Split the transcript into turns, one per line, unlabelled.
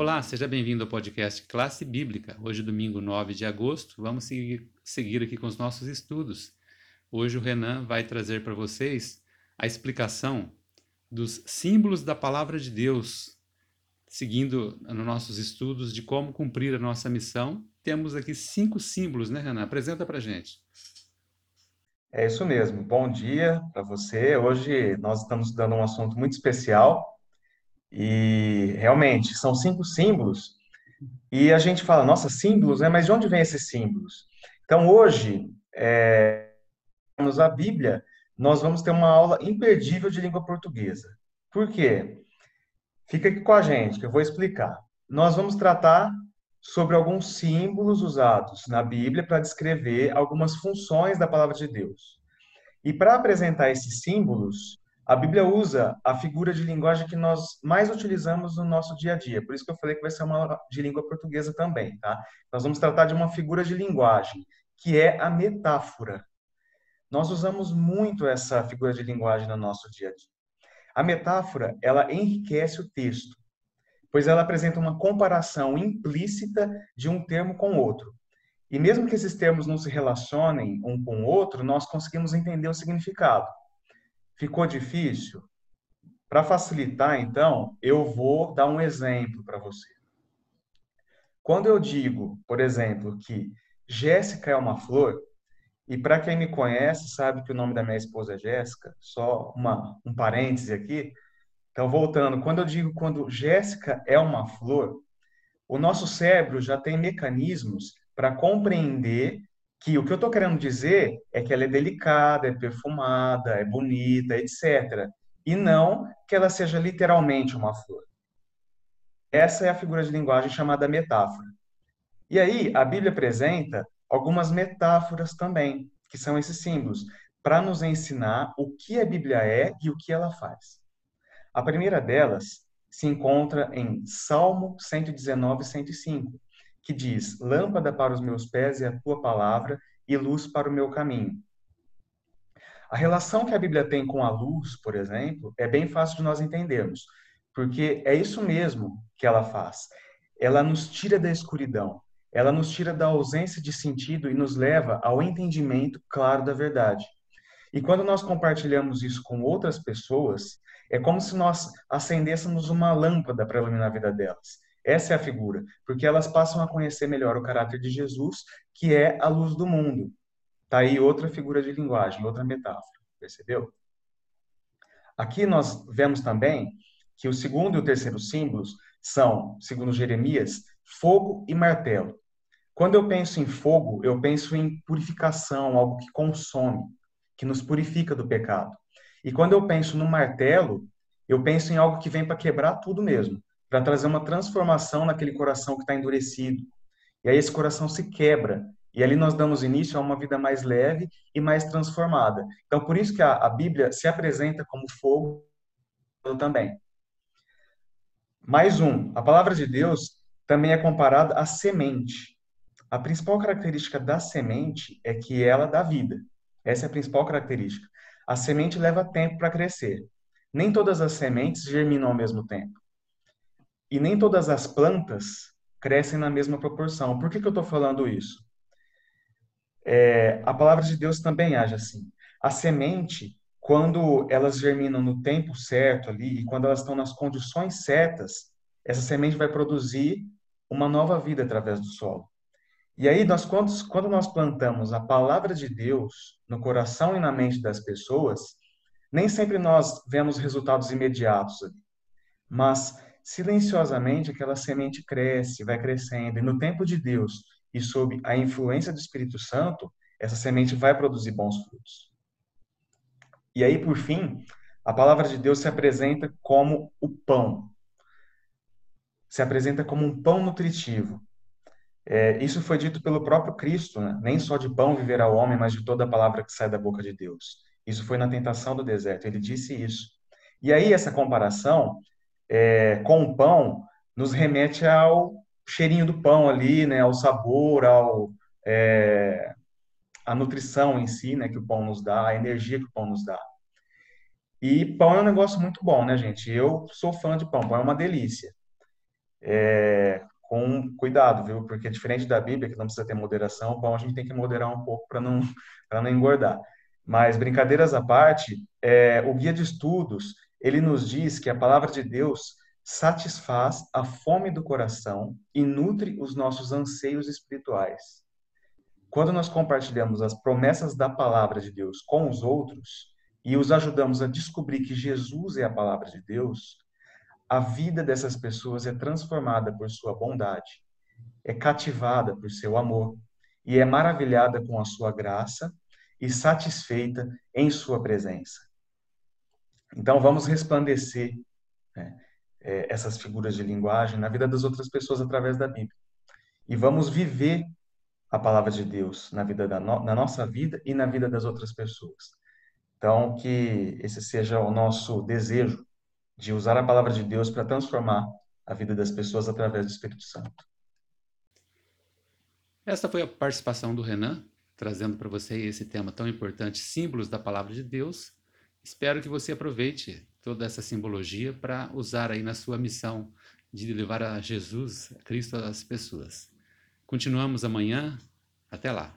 Olá, seja bem-vindo ao podcast Classe Bíblica. Hoje, domingo 9 de agosto, vamos seguir, seguir aqui com os nossos estudos. Hoje o Renan vai trazer para vocês a explicação dos símbolos da palavra de Deus, seguindo nos nossos estudos de como cumprir a nossa missão. Temos aqui cinco símbolos, né, Renan? Apresenta para gente.
É isso mesmo. Bom dia para você. Hoje nós estamos dando um assunto muito especial e realmente são cinco símbolos. E a gente fala, nossa, símbolos, né? Mas de onde vem esses símbolos? Então hoje, é, a Bíblia, nós vamos ter uma aula imperdível de língua portuguesa. Por quê? Fica aqui com a gente, que eu vou explicar. Nós vamos tratar sobre alguns símbolos usados na Bíblia para descrever algumas funções da palavra de Deus. E para apresentar esses símbolos, a Bíblia usa a figura de linguagem que nós mais utilizamos no nosso dia a dia. Por isso que eu falei que vai ser uma aula de língua portuguesa também, tá? Nós vamos tratar de uma figura de linguagem, que é a metáfora. Nós usamos muito essa figura de linguagem no nosso dia a dia. A metáfora, ela enriquece o texto pois ela apresenta uma comparação implícita de um termo com outro. E mesmo que esses termos não se relacionem um com o outro, nós conseguimos entender o significado. Ficou difícil? Para facilitar, então, eu vou dar um exemplo para você. Quando eu digo, por exemplo, que Jéssica é uma flor, e para quem me conhece, sabe que o nome da minha esposa é Jéssica, só uma, um parêntese aqui, então, voltando, quando eu digo quando Jéssica é uma flor, o nosso cérebro já tem mecanismos para compreender que o que eu estou querendo dizer é que ela é delicada, é perfumada, é bonita, etc. E não que ela seja literalmente uma flor. Essa é a figura de linguagem chamada metáfora. E aí, a Bíblia apresenta algumas metáforas também, que são esses símbolos, para nos ensinar o que a Bíblia é e o que ela faz. A primeira delas se encontra em Salmo 119, 105, que diz: Lâmpada para os meus pés é a tua palavra e luz para o meu caminho. A relação que a Bíblia tem com a luz, por exemplo, é bem fácil de nós entendermos, porque é isso mesmo que ela faz. Ela nos tira da escuridão, ela nos tira da ausência de sentido e nos leva ao entendimento claro da verdade. E quando nós compartilhamos isso com outras pessoas, é como se nós acendêssemos uma lâmpada para iluminar a vida delas. Essa é a figura, porque elas passam a conhecer melhor o caráter de Jesus, que é a luz do mundo. Tá aí outra figura de linguagem, outra metáfora, percebeu? Aqui nós vemos também que o segundo e o terceiro símbolos são, segundo Jeremias, fogo e martelo. Quando eu penso em fogo, eu penso em purificação, algo que consome, que nos purifica do pecado. E quando eu penso no martelo, eu penso em algo que vem para quebrar tudo mesmo, para trazer uma transformação naquele coração que está endurecido. E aí esse coração se quebra. E ali nós damos início a uma vida mais leve e mais transformada. Então, por isso que a, a Bíblia se apresenta como fogo também. Mais um, a palavra de Deus também é comparada à semente. A principal característica da semente é que ela dá vida. Essa é a principal característica. A semente leva tempo para crescer. Nem todas as sementes germinam ao mesmo tempo. E nem todas as plantas crescem na mesma proporção. Por que, que eu estou falando isso? É, a palavra de Deus também age assim. A semente, quando elas germinam no tempo certo ali, e quando elas estão nas condições certas, essa semente vai produzir uma nova vida através do solo. E aí, nós, quando, quando nós plantamos a palavra de Deus no coração e na mente das pessoas, nem sempre nós vemos resultados imediatos ali. Mas, silenciosamente, aquela semente cresce, vai crescendo. E no tempo de Deus e sob a influência do Espírito Santo, essa semente vai produzir bons frutos. E aí, por fim, a palavra de Deus se apresenta como o pão. Se apresenta como um pão nutritivo é, isso foi dito pelo próprio Cristo, né? nem só de pão viverá o homem, mas de toda a palavra que sai da boca de Deus. Isso foi na tentação do deserto, ele disse isso. E aí essa comparação é, com o pão nos remete ao cheirinho do pão ali, né, ao sabor, ao é, a nutrição em si, né, que o pão nos dá, a energia que o pão nos dá. E pão é um negócio muito bom, né, gente? Eu sou fã de pão, pão é uma delícia. é, com cuidado, viu? Porque diferente da Bíblia, que não precisa ter moderação, o pão a gente tem que moderar um pouco para não, não engordar. Mas, brincadeiras à parte, é, o guia de estudos, ele nos diz que a palavra de Deus satisfaz a fome do coração e nutre os nossos anseios espirituais. Quando nós compartilhamos as promessas da palavra de Deus com os outros e os ajudamos a descobrir que Jesus é a palavra de Deus, a vida dessas pessoas é transformada por sua bondade, é cativada por seu amor e é maravilhada com a sua graça e satisfeita em sua presença. Então vamos resplandecer né, é, essas figuras de linguagem na vida das outras pessoas através da Bíblia. E vamos viver a palavra de Deus na vida da no, na nossa vida e na vida das outras pessoas. Então que esse seja o nosso desejo de usar a palavra de Deus para transformar a vida das pessoas através do Espírito Santo.
Esta foi a participação do Renan, trazendo para você esse tema tão importante, símbolos da palavra de Deus. Espero que você aproveite toda essa simbologia para usar aí na sua missão de levar a Jesus, a Cristo às pessoas. Continuamos amanhã. Até lá.